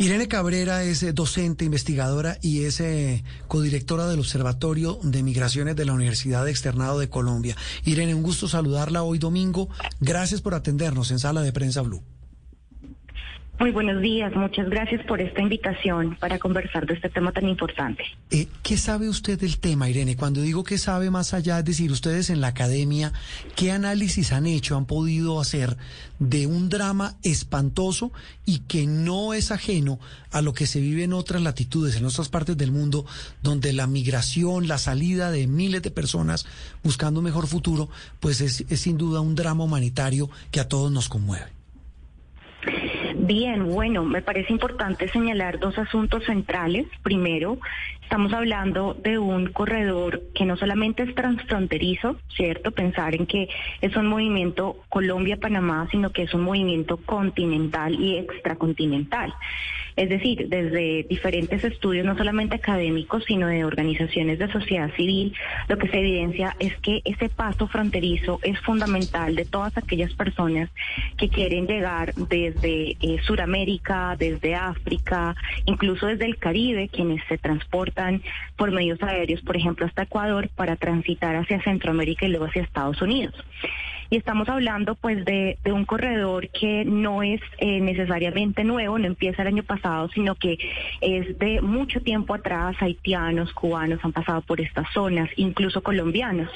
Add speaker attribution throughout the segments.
Speaker 1: Irene Cabrera es eh, docente, investigadora y es eh, codirectora del Observatorio de Migraciones de la Universidad de Externado de Colombia. Irene, un gusto saludarla hoy domingo. Gracias por atendernos en Sala de Prensa Blue.
Speaker 2: Muy buenos días, muchas gracias por esta invitación para conversar de este tema tan importante.
Speaker 1: Eh, ¿Qué sabe usted del tema, Irene? Cuando digo que sabe más allá, es decir, ustedes en la academia, ¿qué análisis han hecho, han podido hacer de un drama espantoso y que no es ajeno a lo que se vive en otras latitudes, en otras partes del mundo, donde la migración, la salida de miles de personas buscando un mejor futuro, pues es, es sin duda un drama humanitario que a todos nos conmueve?
Speaker 2: Bien, bueno, me parece importante señalar dos asuntos centrales. Primero, estamos hablando de un corredor que no solamente es transfronterizo, ¿cierto? Pensar en que es un movimiento Colombia-Panamá, sino que es un movimiento continental y extracontinental. Es decir, desde diferentes estudios, no solamente académicos, sino de organizaciones de sociedad civil, lo que se evidencia es que ese paso fronterizo es fundamental de todas aquellas personas que quieren llegar desde eh, Sudamérica, desde África, incluso desde el Caribe, quienes se transportan por medios aéreos, por ejemplo, hasta Ecuador, para transitar hacia Centroamérica y luego hacia Estados Unidos. Y estamos hablando pues de, un corredor que no es eh, necesariamente nuevo, no empieza el año pasado, sino que es de mucho tiempo atrás, haitianos, cubanos han pasado por estas zonas, incluso colombianos.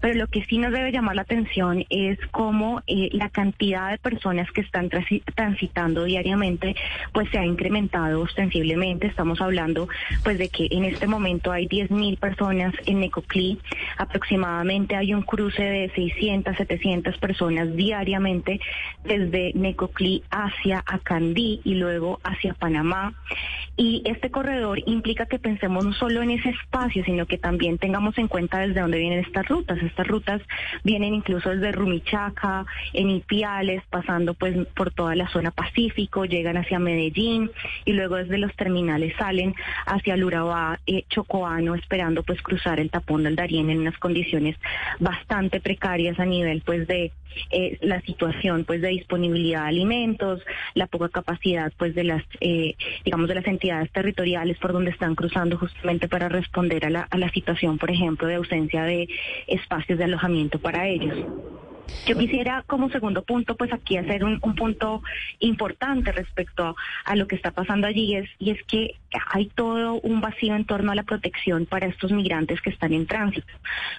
Speaker 2: Pero lo que sí nos debe llamar la atención es cómo eh, la cantidad de personas que están transitando diariamente pues se ha incrementado ostensiblemente. Estamos hablando pues de que en este momento hay 10.000 personas en Necoclí, aproximadamente hay un cruce de 600, 700 personas diariamente desde Necoclí hacia Acandí y luego hacia Panamá. Y este corredor implica que pensemos no solo en ese espacio, sino que también tengamos en cuenta desde dónde vienen estas rutas. Estas rutas vienen incluso desde Rumichaca, en Ipiales, pasando pues por toda la zona Pacífico, llegan hacia Medellín y luego desde los terminales salen hacia el Urabá, eh, Chocoano, esperando pues cruzar el tapón del Darién en unas condiciones bastante precarias a nivel pues de eh, la situación pues de disponibilidad de alimentos, la poca capacidad pues de las eh, digamos de las entidades territoriales por donde están cruzando justamente para responder a la situación por ejemplo de ausencia de espacios de alojamiento para ellos. Yo quisiera como segundo punto, pues aquí hacer un, punto importante respecto a, lo que está pasando allí es, y es que hay todo un vacío en torno a la protección para estos migrantes que están en tránsito.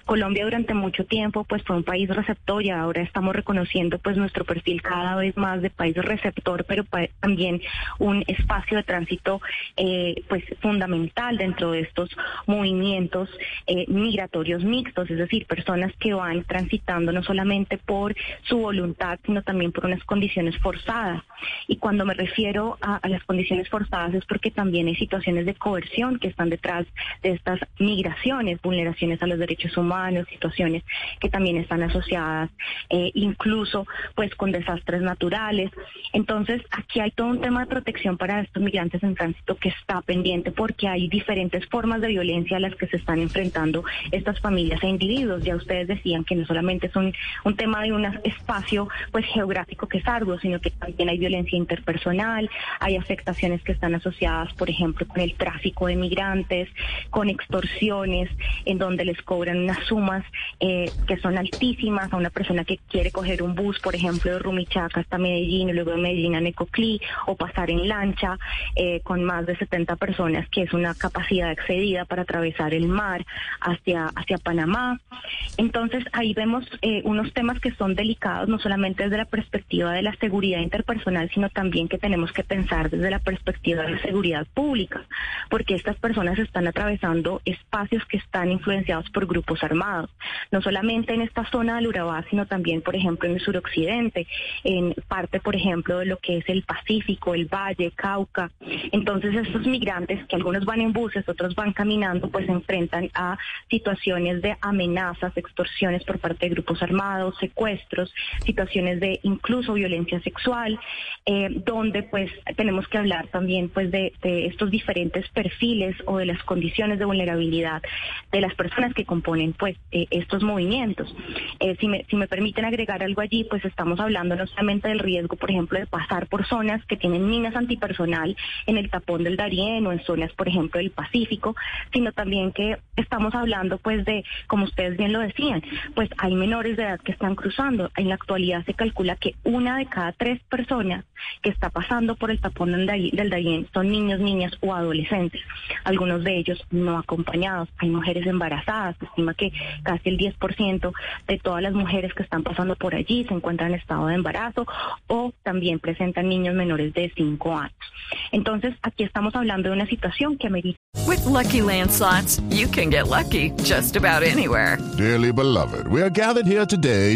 Speaker 2: Colombia durante mucho tiempo pues fue un país receptor y ahora estamos reconociendo pues nuestro perfil cada vez más de país receptor, pero también un espacio de tránsito eh, pues fundamental dentro de estos movimientos eh, migratorios mixtos, es decir, personas que van transitando no solamente por su voluntad, sino también por unas condiciones forzadas. Y cuando me refiero a, las condiciones forzadas es porque también hay situaciones de coerción que están detrás de estas migraciones, vulneraciones a los derechos humanos, situaciones que también están asociadas eh, incluso pues con desastres naturales. Entonces aquí hay todo un tema de protección para estos migrantes en tránsito que está pendiente porque hay diferentes formas de violencia a las que se están enfrentando estas familias e individuos. Ya ustedes decían que no solamente es un, un tema de un espacio pues geográfico que es arduo, sino que también hay violencia interpersonal, hay afectaciones que están asociadas, por ejemplo, con el tráfico de migrantes, con extorsiones, en donde les cobran unas sumas eh, que son altísimas a una persona que quiere coger un bus, por ejemplo, de Rumichaca hasta Medellín y luego de Medellín a Necoclí, o pasar en lancha eh, con más de 70 personas, que es una capacidad excedida para atravesar el mar hacia, hacia Panamá. Entonces ahí vemos eh, unos temas que son delicados, no solamente desde la perspectiva de la seguridad interpersonal, sino también que tenemos que pensar desde la perspectiva de seguridad pública, porque estas personas están atravesando espacios que están influenciados por grupos armados, no solamente en esta zona del Urabá, sino también, por ejemplo, en el suroccidente, en parte, por ejemplo, de lo que es el Pacífico, el Valle, Cauca. Entonces, estos migrantes, que algunos van en buses, otros van caminando, pues se enfrentan a situaciones de amenazas, extorsiones por parte de grupos armados, secuestros, situaciones de incluso violencia sexual, eh, donde pues tenemos que hablar también pues de, estos diferentes perfiles o de las condiciones de vulnerabilidad de las personas que componen pues eh, estos movimientos. Eh, si, me, si me permiten agregar algo allí, pues estamos hablando no solamente del riesgo, por ejemplo, de pasar por zonas que tienen minas antipersonal en el tapón del Darién o en zonas, por ejemplo, del Pacífico, sino también que estamos hablando pues de, como ustedes bien lo decían, pues hay menores de edad que están cruzando. En la actualidad se calcula que una de cada tres personas que está pasando por el tapón del Darién son niños, niñas o adolescentes, algunos de ellos no acompañados. Hay mujeres embarazadas, se estima que casi el 10% de todas las mujeres que están pasando por allí se encuentran en estado de embarazo o también presentan niños menores de 5 años. Entonces, aquí estamos hablando de una situación que amerita.
Speaker 3: With lucky landslots, you can get lucky just about anywhere.
Speaker 4: Dearly beloved, we are gathered here today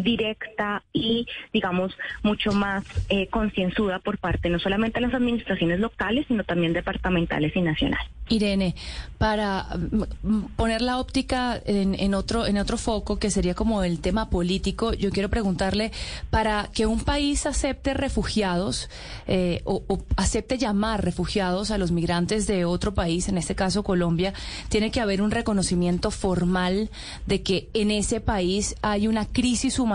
Speaker 2: directa y, digamos, mucho más eh, concienzuda por parte no solamente de las administraciones locales, sino también departamentales y nacionales.
Speaker 5: Irene, para mm, poner la óptica en, otro, en otro foco, que sería como el tema político, yo quiero preguntarle, para que un país acepte refugiados eh, o, acepte llamar refugiados a los migrantes de otro país, en este caso Colombia, tiene que haber un reconocimiento formal de que en ese país hay una crisis humanitaria.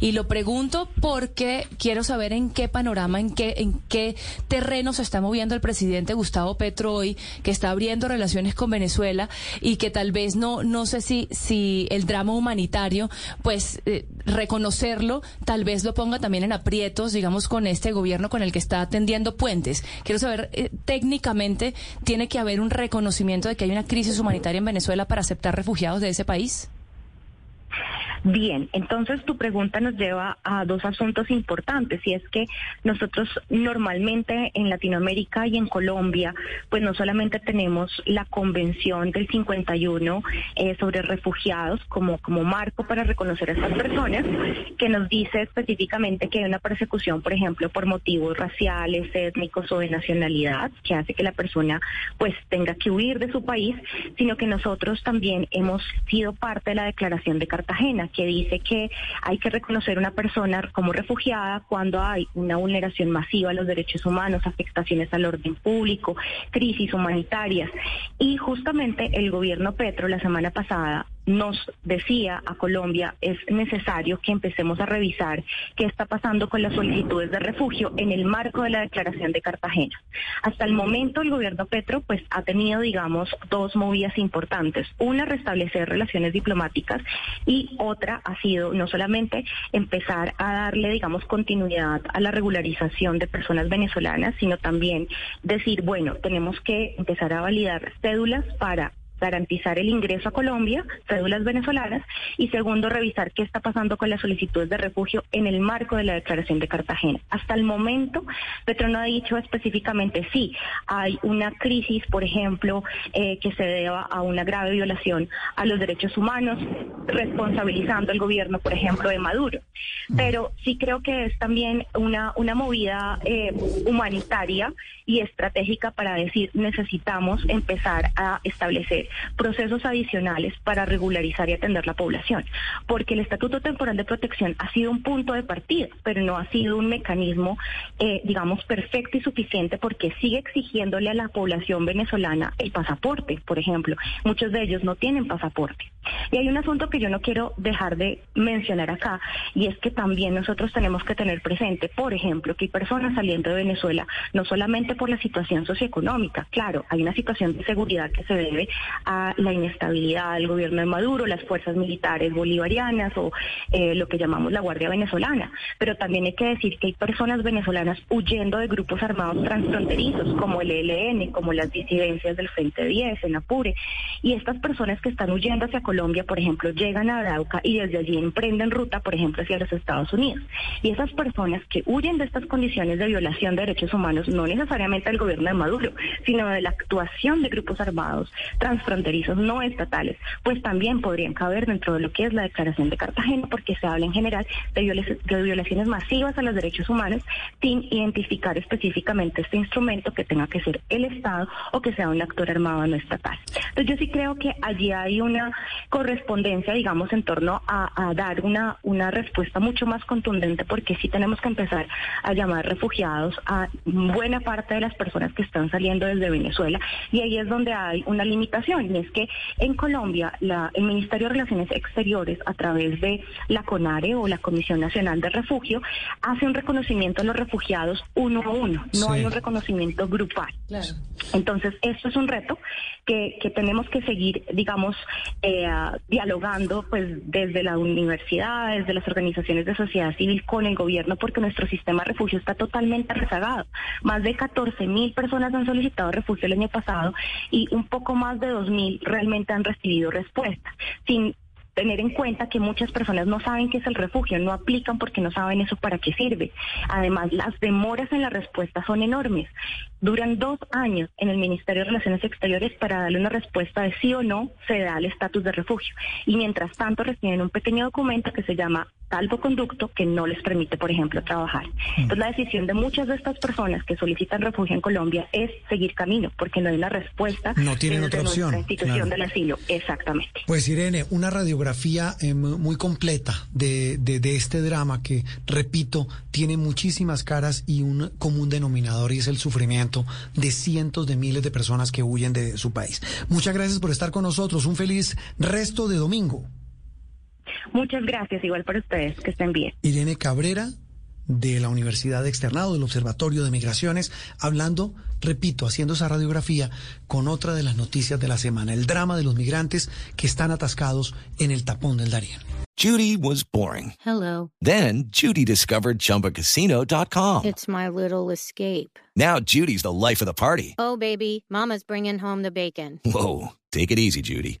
Speaker 5: Y lo pregunto porque quiero saber en qué panorama, en qué, en qué terreno se está moviendo el presidente Gustavo Petro hoy que está abriendo relaciones con Venezuela y que tal vez no, no sé si, si el drama humanitario, pues eh, reconocerlo, tal vez lo ponga también en aprietos, digamos, con este gobierno con el que está atendiendo puentes. Quiero saber, eh, técnicamente, ¿tiene que haber un reconocimiento de que hay una crisis humanitaria en Venezuela para aceptar refugiados de ese país?
Speaker 2: Bien, entonces tu pregunta nos lleva a dos asuntos importantes y es que nosotros normalmente en Latinoamérica y en Colombia, pues no solamente tenemos la Convención del 51 eh, sobre refugiados como, como marco para reconocer a estas personas, que nos dice específicamente que hay una persecución, por ejemplo, por motivos raciales, étnicos o de nacionalidad, que hace que la persona pues tenga que huir de su país, sino que nosotros también hemos sido parte de la Declaración de Cartagena que dice que hay que reconocer una persona como refugiada cuando hay una vulneración masiva a los derechos humanos, afectaciones al orden público, crisis humanitarias. Y justamente el gobierno Petro la semana pasada nos decía a Colombia es necesario que empecemos a revisar qué está pasando con las solicitudes de refugio en el marco de la declaración de Cartagena. Hasta el momento el gobierno Petro pues ha tenido digamos dos movidas importantes, una restablecer relaciones diplomáticas y otra ha sido no solamente empezar a darle digamos continuidad a la regularización de personas venezolanas, sino también decir, bueno, tenemos que empezar a validar cédulas para garantizar el ingreso a Colombia, cédulas venezolanas, y segundo, revisar qué está pasando con las solicitudes de refugio en el marco de la Declaración de Cartagena. Hasta el momento, Petro no ha dicho específicamente si hay una crisis, por ejemplo, eh, que se deba a una grave violación a los derechos humanos, responsabilizando al gobierno, por ejemplo, de Maduro. Pero sí creo que es también una, una movida eh, humanitaria y estratégica para decir necesitamos empezar a establecer procesos adicionales para regularizar y atender la población, porque el Estatuto Temporal de Protección ha sido un punto de partida, pero no ha sido un mecanismo, eh, digamos, perfecto y suficiente porque sigue exigiéndole a la población venezolana el pasaporte, por ejemplo. Muchos de ellos no tienen pasaporte. Y hay un asunto que yo no quiero dejar de mencionar acá, y es que también nosotros tenemos que tener presente, por ejemplo, que hay personas saliendo de Venezuela, no solamente por la situación socioeconómica, claro, hay una situación de seguridad que se debe a la inestabilidad del gobierno de Maduro, las fuerzas militares bolivarianas o eh, lo que llamamos la Guardia Venezolana, pero también hay que decir que hay personas venezolanas huyendo de grupos armados transfronterizos, como el ELN, como las disidencias del Frente 10 en Apure, y estas personas que están huyendo hacia Colombia, por ejemplo, llegan a Arauca y desde allí emprenden ruta, por ejemplo, hacia los Estados Unidos. Y esas personas que huyen de estas condiciones de violación de derechos humanos, no necesariamente del gobierno de Maduro, sino de la actuación de grupos armados transfronterizos no estatales, pues también podrían caber dentro de lo que es la Declaración de Cartagena, porque se habla en general de, de violaciones masivas a los derechos humanos sin identificar específicamente este instrumento que tenga que ser el Estado o que sea un actor armado no estatal. Entonces yo sí creo que allí hay una correspondencia, digamos, en torno a, dar una, una respuesta mucho más contundente, porque sí tenemos que empezar a llamar refugiados a buena parte de las personas que están saliendo desde Venezuela. Y ahí es donde hay una limitación, y es que en Colombia la, el Ministerio de Relaciones Exteriores, a través de la CONARE o la Comisión Nacional de Refugio, hace un reconocimiento a los refugiados uno a uno, no hay un reconocimiento grupal. Entonces, esto es un reto que, que tenemos que seguir, digamos, eh, dialogando pues desde la universidad, desde las organizaciones de sociedad civil con el gobierno, porque nuestro sistema de refugio está totalmente rezagado. Más de 14 mil personas han solicitado refugio el año pasado y un poco más de 2 mil realmente han recibido respuesta. Sin tener en cuenta que muchas personas no saben qué es el refugio, no aplican porque no saben eso para qué sirve. Además, las demoras en la respuesta son enormes. Duran dos años en el Ministerio de Relaciones Exteriores para darle una respuesta de sí o no se da el estatus de refugio. Y mientras tanto reciben un pequeño documento que se llama salvoconducto que no les permite, por ejemplo, trabajar. Mm. Entonces, la decisión de muchas de estas personas que solicitan refugio en Colombia es seguir camino, porque no hay una respuesta.
Speaker 1: No tienen otra opción.
Speaker 2: La institución del asilo, exactamente.
Speaker 1: Pues, Irene, una radiografía eh, muy completa de, de, de este drama que, repito, tiene muchísimas caras y un común denominador y es el sufrimiento de cientos de miles de personas que huyen de su país. Muchas gracias por estar con nosotros. Un feliz resto de domingo.
Speaker 2: Muchas gracias, igual para ustedes, que estén bien.
Speaker 1: Irene Cabrera, de la Universidad de Externado, del Observatorio de Migraciones, hablando, repito, haciendo esa radiografía con otra de las noticias de la semana, el drama de los migrantes que están atascados en el tapón del Darién.
Speaker 6: Judy was boring.
Speaker 7: Hello.
Speaker 6: Then Judy discovered chumbacasino.com.
Speaker 7: It's my little escape.
Speaker 6: Now Judy's the life of the party.
Speaker 7: Oh, baby, mama's bringing home the bacon.
Speaker 6: Whoa, take it easy, Judy.